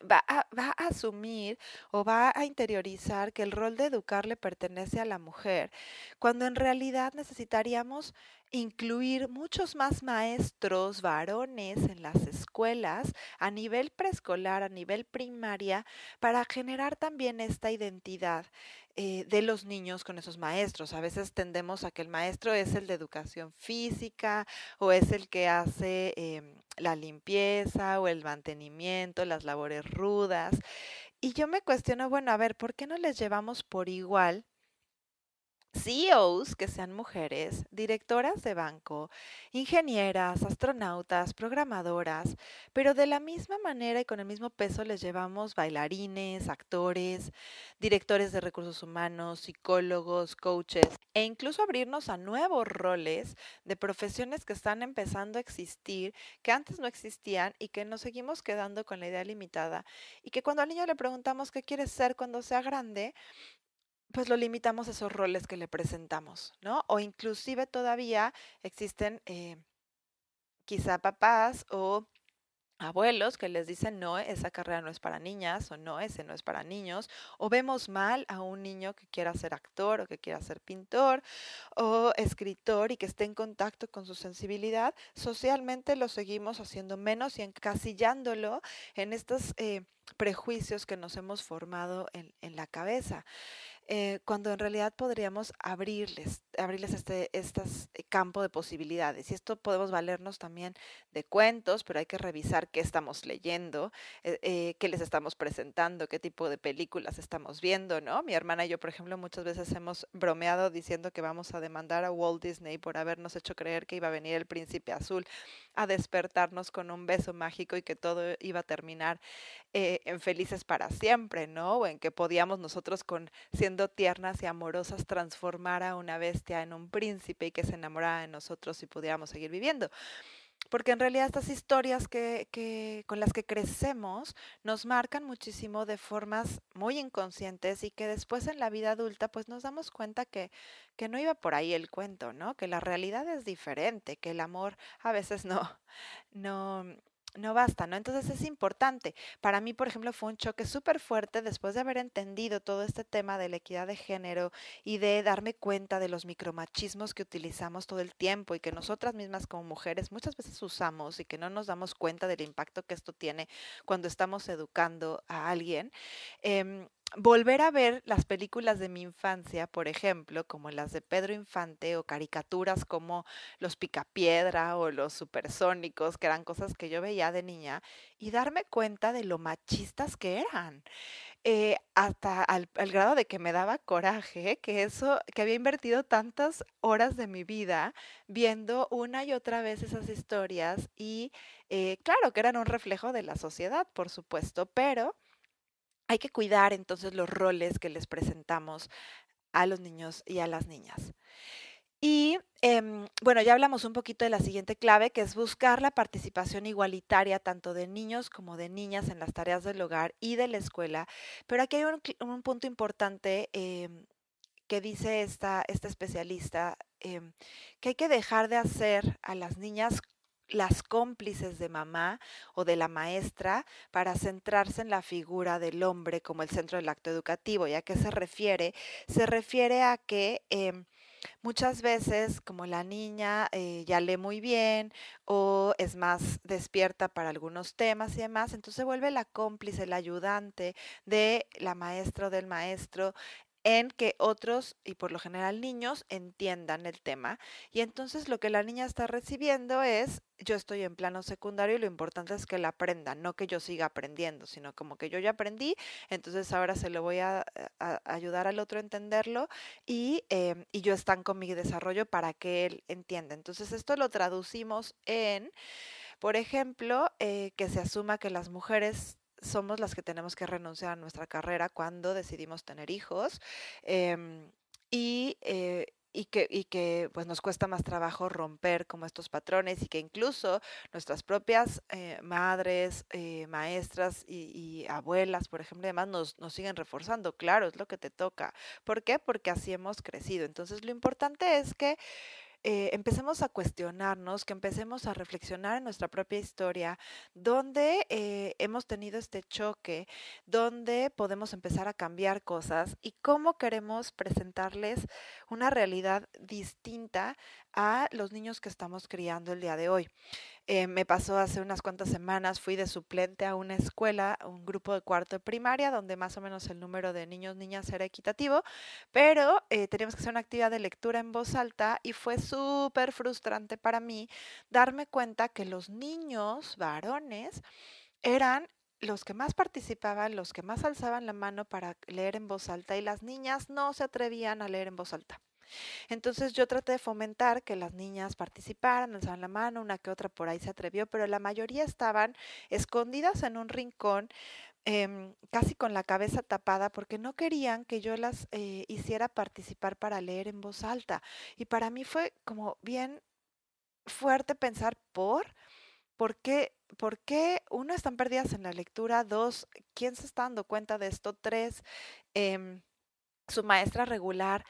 va a, asumir o va a interiorizar que el rol de educar le pertenece a la mujer, cuando en realidad necesitaríamos incluir muchos más maestros varones en las escuelas a nivel preescolar, a nivel primaria, para generar también esta identidad eh, de los niños con esos maestros. A veces tendemos a que el maestro es el de educación física o es el que hace em, la limpieza o el mantenimiento, las labores rudas. Y yo me cuestiono, bueno, a ver, ¿por qué no les llevamos por igual CEOs que sean mujeres, directoras de banco, ingenieras, astronautas, programadoras, pero de la misma manera y con el mismo peso les llevamos bailarines, actores, directores de recursos humanos, psicólogos, coaches e incluso abrirnos a nuevos roles de profesiones que están empezando a existir, que antes no existían y que nos seguimos quedando con la idea limitada. Y que cuando al niño le preguntamos qué quiere ser cuando sea grande, pues lo limitamos a esos roles que le presentamos, ¿no? O inclusive todavía existen eh, quizá papás o abuelos que les dicen no, esa carrera no es para niñas o no, ese no es para niños, o vemos mal a un niño que quiera ser actor o que quiera ser pintor o escritor y que esté en contacto con su sensibilidad, socialmente lo seguimos haciendo menos y encasillándolo en estos eh, prejuicios que nos hemos formado en, en la cabeza. Eh, cuando en realidad podríamos abrirles, abrirles este, este campo de posibilidades. Y esto podemos valernos también de cuentos, pero hay que revisar qué estamos leyendo, eh, qué les estamos presentando, qué tipo de películas estamos viendo, ¿no? Mi hermana y yo, por ejemplo, muchas veces hemos bromeado diciendo que vamos a demandar a Walt Disney por habernos hecho creer que iba a venir el príncipe azul a despertarnos con un beso mágico y que todo iba a terminar eh, en felices para siempre, ¿no? O en que podíamos nosotros con siendo tiernas y amorosas transformar a una bestia en un príncipe y que se enamorara de nosotros y pudiéramos seguir viviendo porque en realidad estas historias que, con las que crecemos nos marcan muchísimo de formas muy inconscientes y que después en la vida adulta pues nos damos cuenta que, que no iba por ahí el cuento, ¿no? Que la realidad es diferente, que el amor a veces no, no, no basta, ¿no? Entonces es importante. Para mí, por ejemplo, fue un choque súper fuerte después de haber entendido todo este tema de la equidad de género y de darme cuenta de los micromachismos que utilizamos todo el tiempo y que nosotras mismas como mujeres muchas veces usamos y que no nos damos cuenta del impacto que esto tiene cuando estamos educando a alguien. Em, volver a ver las películas de mi infancia, por ejemplo, como las de Pedro Infante o caricaturas como Los Picapiedra o Los Supersónicos, que eran cosas que yo veía de niña, y darme cuenta de lo machistas que eran. Eh, hasta al, grado de que me daba coraje que eso, que había invertido tantas horas de mi vida viendo una y otra vez esas historias y eh, claro que eran un reflejo de la sociedad, por supuesto, pero hay que cuidar entonces los roles que les presentamos a los niños y a las niñas. Y em, bueno, ya hablamos un poquito de la siguiente clave, que es buscar la participación igualitaria tanto de niños como de niñas en las tareas del hogar y de la escuela. Pero aquí hay un, punto importante em, que dice esta, esta especialista, em, que hay que dejar de hacer a las niñas las cómplices de mamá o de la maestra para centrarse en la figura del hombre como el centro del acto educativo. ¿Y a qué se refiere? Se refiere a que em, muchas veces como la niña eh, ya lee muy bien o es más despierta para algunos temas y demás, entonces se vuelve la cómplice, la ayudante de la maestra o del maestro en que otros, y por lo general niños, entiendan el tema. Y entonces lo que la niña está recibiendo es, yo estoy en plano secundario y lo importante es que la aprenda, no que yo siga aprendiendo, sino como que yo ya aprendí, entonces ahora se lo voy a, ayudar al otro a entenderlo y, em, y yo mi desarrollo para que él entienda. Entonces esto lo traducimos en... Por ejemplo, eh, que se asuma que las mujeres somos las que tenemos que renunciar a nuestra carrera cuando decidimos tener hijos em, y, eh, y, que, y que pues nos cuesta más trabajo romper como estos patrones y que incluso nuestras propias eh, madres, eh, maestras y, y, abuelas, por ejemplo, además nos, nos siguen reforzando. Claro, es lo que te toca. ¿Por qué? Porque así hemos crecido. Entonces lo importante es que eh, empecemos a cuestionarnos, que empecemos a reflexionar en nuestra propia historia, dónde eh, hemos tenido este choque, dónde podemos empezar a cambiar cosas y cómo queremos presentarles una realidad distinta a los niños que estamos criando el día de hoy. Eh, me pasó hace unas cuantas semanas, fui de suplente a una escuela, un grupo de cuarto de primaria, donde más o menos el número de niños, niñas era equitativo, pero eh, teníamos que hacer una actividad de lectura en voz alta y fue súper frustrante para mí darme cuenta que los niños varones eran los que más participaban, los que más alzaban la mano para leer en voz alta y las niñas no se atrevían a leer en voz alta. Entonces yo traté de fomentar que las niñas participaran, alzaban la mano, una que otra por ahí se atrevió, pero la mayoría estaban escondidas en un rincón, em, casi con la cabeza tapada, porque no querían que yo las eh, hiciera participar para leer en voz alta. Y para mí fue como bien fuerte pensar por... ¿Por qué, ¿Por qué? Uno, están perdidas en la lectura. Dos, ¿quién se está dando cuenta de esto? Tres, em, su maestra regular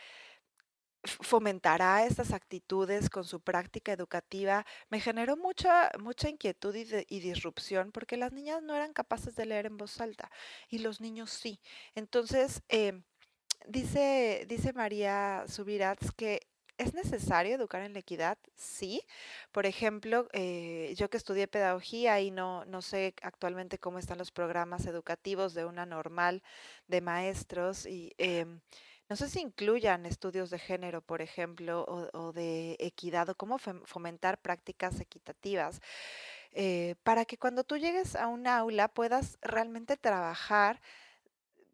fomentará estas actitudes con su práctica educativa, me generó mucha, mucha inquietud y, disrupción porque las niñas no eran capaces de leer en voz alta y los niños sí. Entonces, em, dice, dice María Subirats que ¿Es necesario educar en la equidad? Sí. Por ejemplo, eh, yo que estudié pedagogía y no, no sé actualmente cómo están los programas educativos de una normal de maestros y em, no sé si incluyan estudios de género, por ejemplo, o, de equidad, o cómo fomentar prácticas equitativas, eh, para que cuando tú llegues a un aula puedas realmente trabajar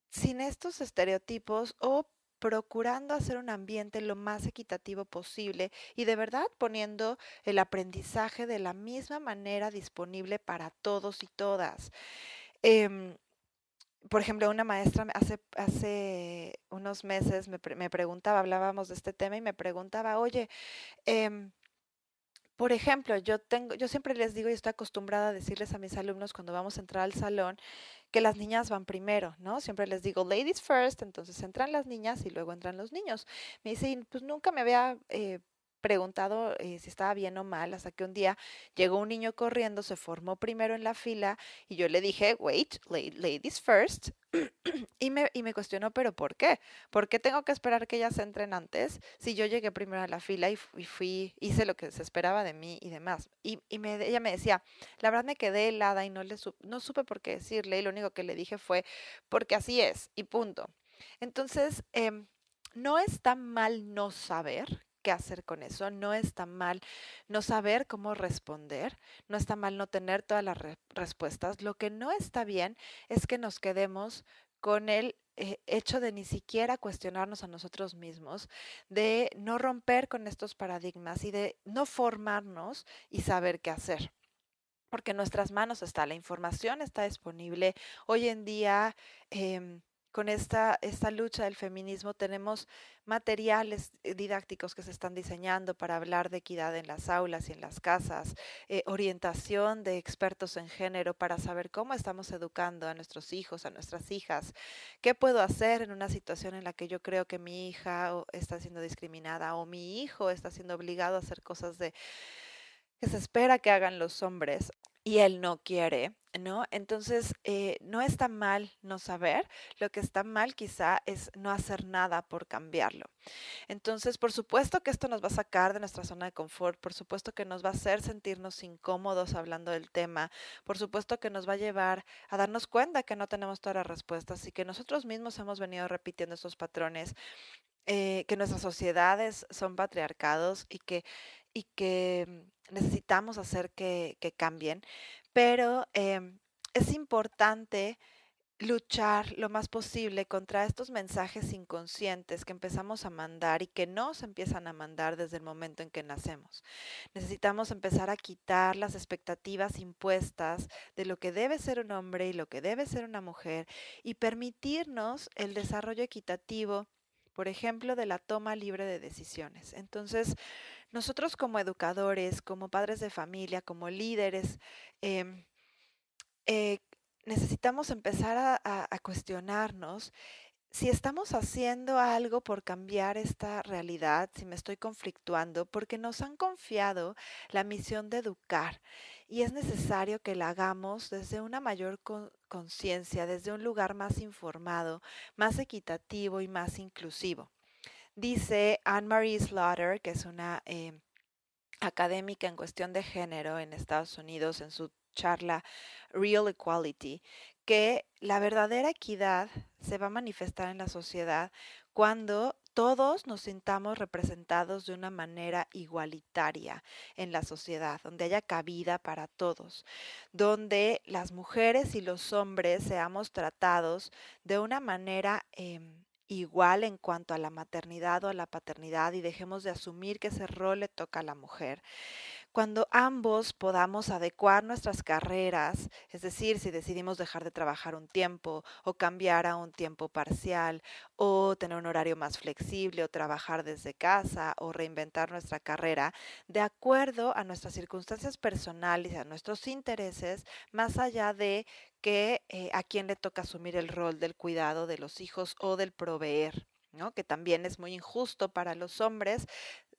sin estos estereotipos o procurando hacer un ambiente lo más equitativo posible y de verdad poniendo el aprendizaje de la misma manera disponible para todos y todas. Em, por ejemplo, una maestra hace, hace unos meses me, me, preguntaba, hablábamos de este tema y me preguntaba, oye, eh, por ejemplo, yo tengo, yo siempre les digo y estoy acostumbrada a decirles a mis alumnos cuando vamos a entrar al salón que las niñas van primero, ¿no? Siempre les digo ladies first, entonces entran las niñas y luego entran los niños. Me dicen, pues nunca me había eh, preguntado eh, si estaba bien o mal, hasta que un día llegó un niño corriendo, se formó primero en la fila y yo le dije, wait, ladies first. [clears throat] y, me, y me cuestionó, pero ¿por qué? ¿Por qué tengo que esperar que ellas entren antes si yo llegué primero a la fila y, fui, hice lo que se esperaba de mí y demás? Y, y ella me decía, la verdad me quedé helada y no, le no supe por qué decirle y lo único que le dije fue, porque así es y punto. Entonces, eh, no está mal no saber qué hacer con eso. No está mal no saber cómo responder, no está mal no tener todas las respuestas. Lo que no está bien es que nos quedemos con el eh, hecho de ni siquiera cuestionarnos a nosotros mismos, de no romper con estos paradigmas y de no formarnos y saber qué hacer porque en nuestras manos está, la información está disponible. Hoy en día, em, con esta, esta lucha del feminismo tenemos materiales eh, didácticos que se están diseñando para hablar de equidad en las aulas y en las casas, eh, orientación de expertos en género para saber cómo estamos educando a nuestros hijos, a nuestras hijas, qué puedo hacer en una situación en la que yo creo que mi hija está siendo discriminada o mi hijo está siendo obligado a hacer cosas de que se espera que hagan los hombres y él no quiere, ¿no? Entonces, eh, no está mal no saber, lo que está mal quizá es no hacer nada por cambiarlo. Entonces, por supuesto que esto nos va a sacar de nuestra zona de confort, por supuesto que nos va a hacer sentirnos incómodos hablando del tema, por supuesto que nos va a llevar a darnos cuenta que no tenemos todas las respuestas y que nosotros mismos hemos venido repitiendo estos patrones, eh, que nuestras sociedades son patriarcados y que y que necesitamos hacer que, cambien, pero em, es importante luchar lo más posible contra estos mensajes inconscientes que empezamos a mandar y que no se empiezan a mandar desde el momento en que nacemos. Necesitamos empezar a quitar las expectativas impuestas de lo que debe ser un hombre y lo que debe ser una mujer y permitirnos el desarrollo equitativo, por ejemplo, de la toma libre de decisiones. Entonces, nosotros como educadores, como padres de familia, como líderes, em, eh, necesitamos empezar a, a cuestionarnos si estamos haciendo algo por cambiar esta realidad, si me estoy conflictuando, porque nos han confiado la misión de educar y es necesario que la hagamos desde una mayor conciencia, desde un lugar más informado, más equitativo y más inclusivo. Dice Anne-Marie Slaughter, que es una eh, académica en cuestión de género en Estados Unidos, en su charla Real Equality, que la verdadera equidad se va a manifestar en la sociedad cuando todos nos sintamos representados de una manera igualitaria en la sociedad, donde haya cabida para todos, donde las mujeres y los hombres seamos tratados de una manera em, igual en cuanto a la maternidad o a la paternidad y dejemos de asumir que ese rol le toca a la mujer. Cuando ambos podamos adecuar nuestras carreras, es decir, si decidimos dejar de trabajar un tiempo o cambiar a un tiempo parcial o tener un horario más flexible o trabajar desde casa o reinventar nuestra carrera, de acuerdo a nuestras circunstancias personales y a nuestros intereses, más allá de que eh, a quién le toca asumir el rol del cuidado de los hijos o del proveer. ¿no? que también es muy injusto para los hombres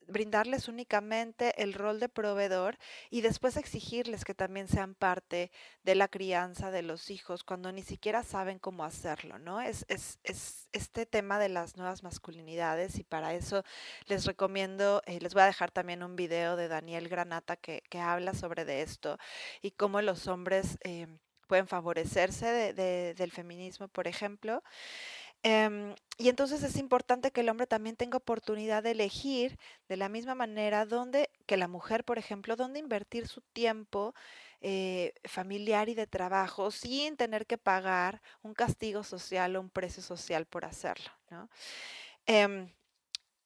brindarles únicamente el rol de proveedor y después exigirles que también sean parte de la crianza de los hijos cuando ni siquiera saben cómo hacerlo, ¿no? Es, es, es este tema de las nuevas masculinidades y para eso les recomiendo, eh, les voy a dejar también un video de Daniel Granata que, que habla sobre de esto y cómo los hombres eh, pueden favorecerse de, del feminismo, por ejemplo. Em, y entonces es importante que el hombre también tenga oportunidad de elegir de la misma manera dónde, que la mujer, por ejemplo, dónde invertir su tiempo eh, familiar y de trabajo sin tener que pagar un castigo social o un precio social por hacerlo. ¿no? Em,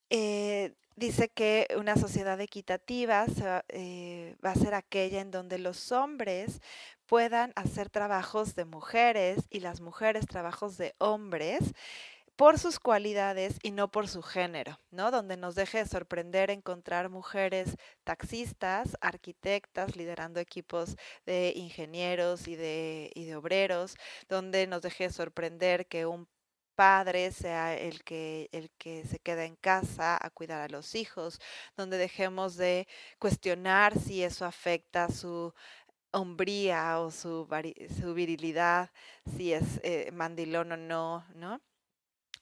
eh, dice que una sociedad equitativa eh, va a ser aquella en donde los hombres puedan hacer trabajos de mujeres y las mujeres trabajos de hombres por sus cualidades y no por su género, ¿no? Donde nos deje de sorprender encontrar mujeres taxistas, arquitectas, liderando equipos de ingenieros y de, y de obreros, donde nos deje de sorprender que un padre sea el que, el que se queda en casa a cuidar a los hijos, donde dejemos de cuestionar si eso afecta su hombría o su, su virilidad, si es eh, mandilón o no, ¿no?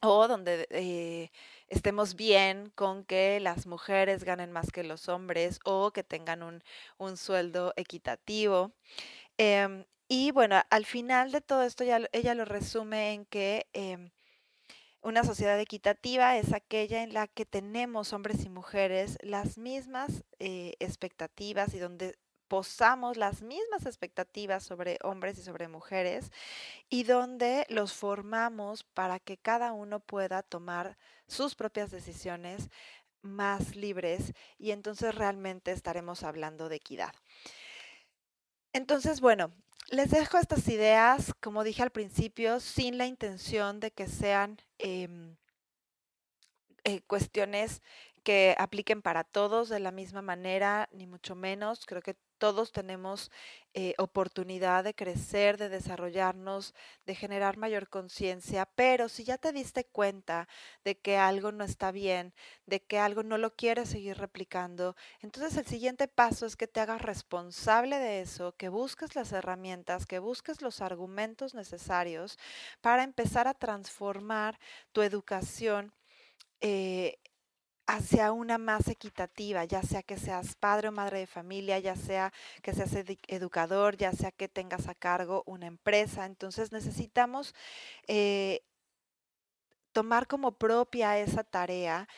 O donde eh, estemos bien con que las mujeres ganen más que los hombres o que tengan un, un sueldo equitativo. Em, y bueno, al final de todo esto ella lo resume en que em, una sociedad equitativa es aquella en la que tenemos hombres y mujeres las mismas eh, expectativas y donde posamos las mismas expectativas sobre hombres y sobre mujeres y donde los formamos para que cada uno pueda tomar sus propias decisiones más libres y entonces realmente estaremos hablando de equidad. Entonces, bueno, les dejo estas ideas, como dije al principio, sin la intención de que sean em, eh, cuestiones que apliquen para todos de la misma manera, ni mucho menos. Creo que todos tenemos eh, oportunidad de crecer, de desarrollarnos, de generar mayor conciencia, pero si ya te diste cuenta de que algo no está bien, de que algo no lo quieres seguir replicando, entonces el siguiente paso es que te hagas responsable de eso, que busques las herramientas, que busques los argumentos necesarios para empezar a transformar tu educación eh, hacia una más equitativa, ya sea que seas padre o madre de familia, ya sea que seas educador, ya sea que tengas a cargo una empresa. Entonces necesitamos eh, tomar como propia esa tarea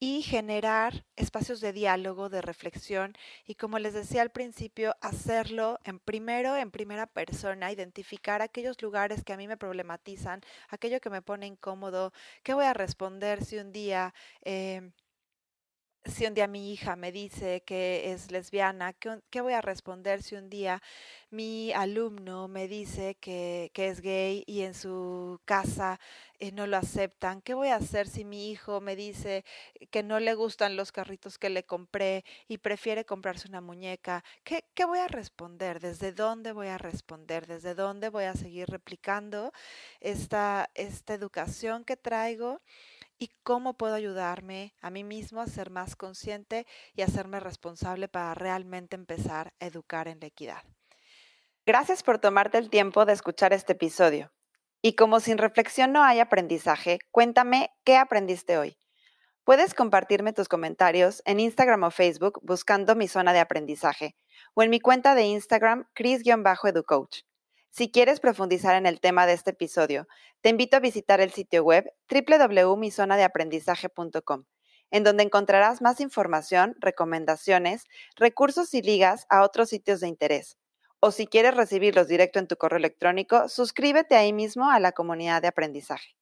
y generar espacios de diálogo, de reflexión y como les decía al principio, hacerlo en primero, en primera persona, identificar aquellos lugares que a mí me problematizan, aquello que me pone incómodo, qué voy a responder si un día... Eh, si un día mi hija me dice que es lesbiana, ¿qué, voy a responder si un día mi alumno me dice que, es gay y en su casa eh, no lo aceptan? ¿Qué voy a hacer si mi hijo me dice que no le gustan los carritos que le compré y prefiere comprarse una muñeca? ¿Qué, qué voy a responder? ¿Desde dónde voy a responder? ¿Desde dónde voy a seguir replicando esta, esta educación que traigo? Y cómo puedo ayudarme a mí mismo a ser más consciente y hacerme responsable para realmente empezar a educar en la equidad. Gracias por tomarte el tiempo de escuchar este episodio. Y como sin reflexión no hay aprendizaje, cuéntame qué aprendiste hoy. Puedes compartirme tus comentarios en Instagram o Facebook buscando mi zona de aprendizaje o en mi cuenta de Instagram, Chris-EduCoach. Si quieres profundizar en el tema de este episodio, te invito a visitar el sitio web www.mizonadeaprendizaje.com, en donde encontrarás más información, recomendaciones, recursos y ligas a otros sitios de interés. O si quieres recibirlos directo en tu correo electrónico, suscríbete ahí mismo a la comunidad de aprendizaje.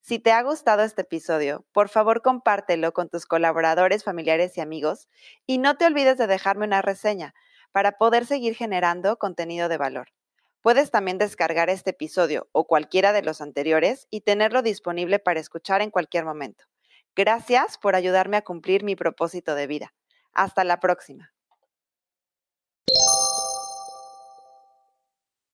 Si te ha gustado este episodio, por favor compártelo con tus colaboradores, familiares y amigos y no te olvides de dejarme una reseña para poder seguir generando contenido de valor. Puedes también descargar este episodio o cualquiera de los anteriores y tenerlo disponible para escuchar en cualquier momento. Gracias por ayudarme a cumplir mi propósito de vida. Hasta la próxima.